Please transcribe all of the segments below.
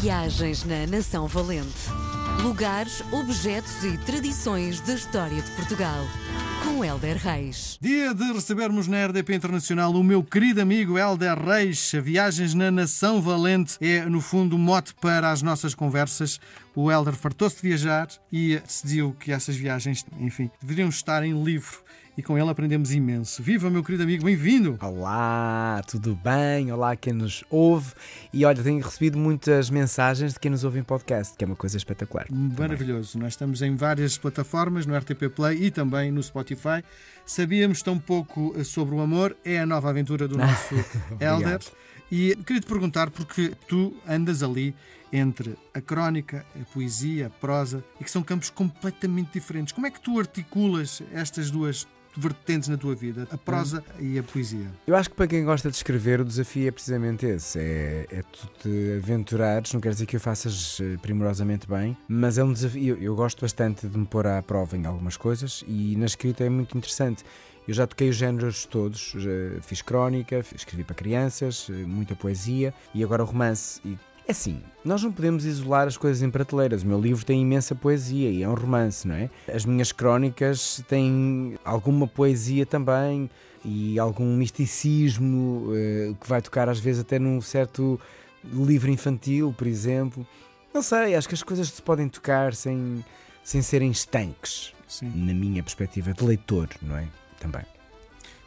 Viagens na Nação Valente. Lugares, objetos e tradições da história de Portugal. Com Helder Reis. Dia de recebermos na RDP Internacional o meu querido amigo Helder Reis. Viagens na Nação Valente é, no fundo, o mote para as nossas conversas. O Helder fartou-se de viajar e decidiu que essas viagens, enfim, deveriam estar em livro e com ele aprendemos imenso. Viva, meu querido amigo, bem-vindo! Olá, tudo bem? Olá, quem nos ouve. E olha, tenho recebido muitas mensagens de quem nos ouve em podcast, que é uma coisa espetacular. Maravilhoso. Também. Nós estamos em várias plataformas, no RTP Play e também no Spotify. Sabíamos tão pouco sobre o amor, é a nova aventura do nosso Elder. E queria te perguntar, porque tu andas ali entre a crónica, a poesia, a prosa, e que são campos completamente diferentes. Como é que tu articulas estas duas vertentes na tua vida, a prosa hum. e a poesia? Eu acho que para quem gosta de escrever, o desafio é precisamente esse: é, é tu te aventurares. Não quer dizer que o faças eh, primorosamente bem, mas é um desafio. Eu, eu gosto bastante de me pôr à prova em algumas coisas e na escrita é muito interessante. Eu já toquei os géneros todos, fiz crónica, escrevi para crianças, eh, muita poesia e agora o romance. E é assim, nós não podemos isolar as coisas em prateleiras. O meu livro tem imensa poesia e é um romance, não é? As minhas crónicas têm alguma poesia também e algum misticismo eh, que vai tocar às vezes até num certo livro infantil, por exemplo. Não sei, acho que as coisas se podem tocar sem, sem serem estanques, Sim. na minha perspectiva de leitor, não é? Também.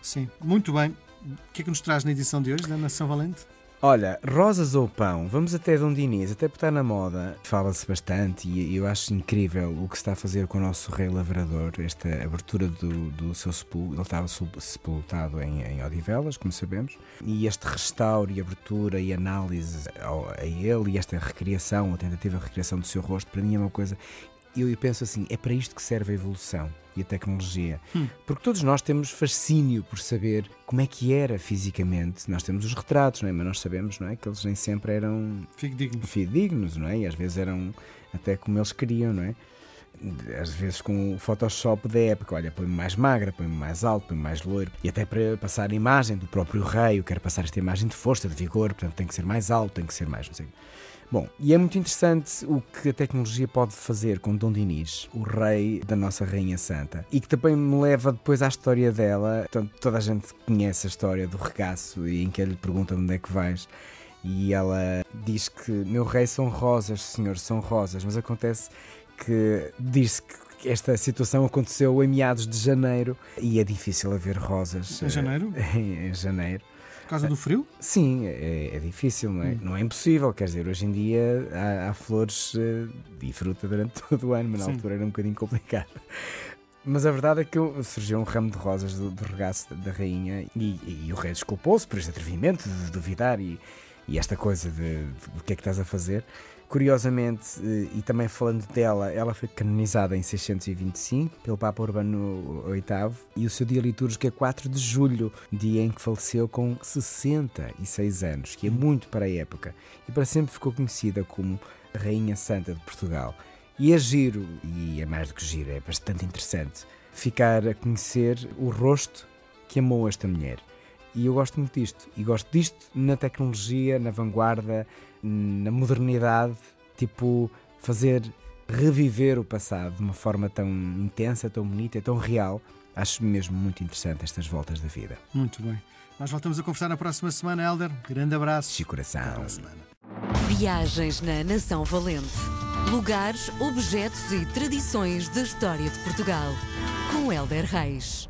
Sim, muito bem. O que é que nos traz na edição de hoje da Nação Valente? Olha, rosas ou pão, vamos até Dom Dinis, até porque está na moda, fala-se bastante e eu acho incrível o que se está a fazer com o nosso rei lavrador, esta abertura do, do seu sepulcro, ele estava sepultado em, em Odivelas, como sabemos, e este restauro e abertura e análise a ele e esta recriação, a tentativa de recriação do seu rosto, para mim é uma coisa eu penso assim, é para isto que serve a evolução e a tecnologia. Hum. Porque todos nós temos fascínio por saber como é que era fisicamente. Nós temos os retratos, não é? mas nós sabemos não é? que eles nem sempre eram fidedignos. fidedignos não é? e às vezes eram até como eles queriam. não é? às vezes com o Photoshop da época, olha, põe-me mais magra, põe-me mais alto, põe-me mais loiro, e até para passar a imagem do próprio rei, eu quero passar esta imagem de força, de vigor, portanto tem que ser mais alto, tem que ser mais, não sei. Bom, e é muito interessante o que a tecnologia pode fazer com Dom Dinis, o rei da nossa Rainha Santa, e que também me leva depois à história dela. Portanto, toda a gente conhece a história do regaço e em que ele pergunta onde é que vais. E ela diz que meu rei são rosas, senhor, são rosas, mas acontece que diz-se que esta situação aconteceu em meados de janeiro e é difícil haver rosas. Em janeiro? em janeiro. Por causa do frio? Sim, é, é difícil, não é? Hum. Não é impossível, quer dizer, hoje em dia há, há flores uh, e fruta durante todo o ano, mas na Sim. altura era um bocadinho complicado. Mas a verdade é que surgiu um ramo de rosas do, do regaço da rainha e, e o rei desculpou-se por este atrevimento de duvidar e, e esta coisa de, o que é que estás a fazer. Curiosamente, eh, e também falando dela, ela foi canonizada em 625 pelo Papa Urbano VIII e o seu dia litúrgico é 4 de julho, dia em que faleceu com 66 anos, que é muito para a época, e para sempre ficou conhecida como Rainha Santa de Portugal. E é giro, e é mais do que giro, é bastante interessante, ficar a conhecer o rosto que amou esta mulher. E eu gosto muito disto. E gosto disto na tecnologia, na vanguarda, na modernidade, tipo fazer reviver o passado de uma forma tão intensa, tão bonita, tão real. Acho mesmo muito interessante estas voltas da vida. Muito bem. Nós voltamos a conversar na próxima semana, Helder. Grande abraço. De coração. Viagens na Nação Valente. Lugares, objetos e tradições da história de Portugal. Com Helder Reis.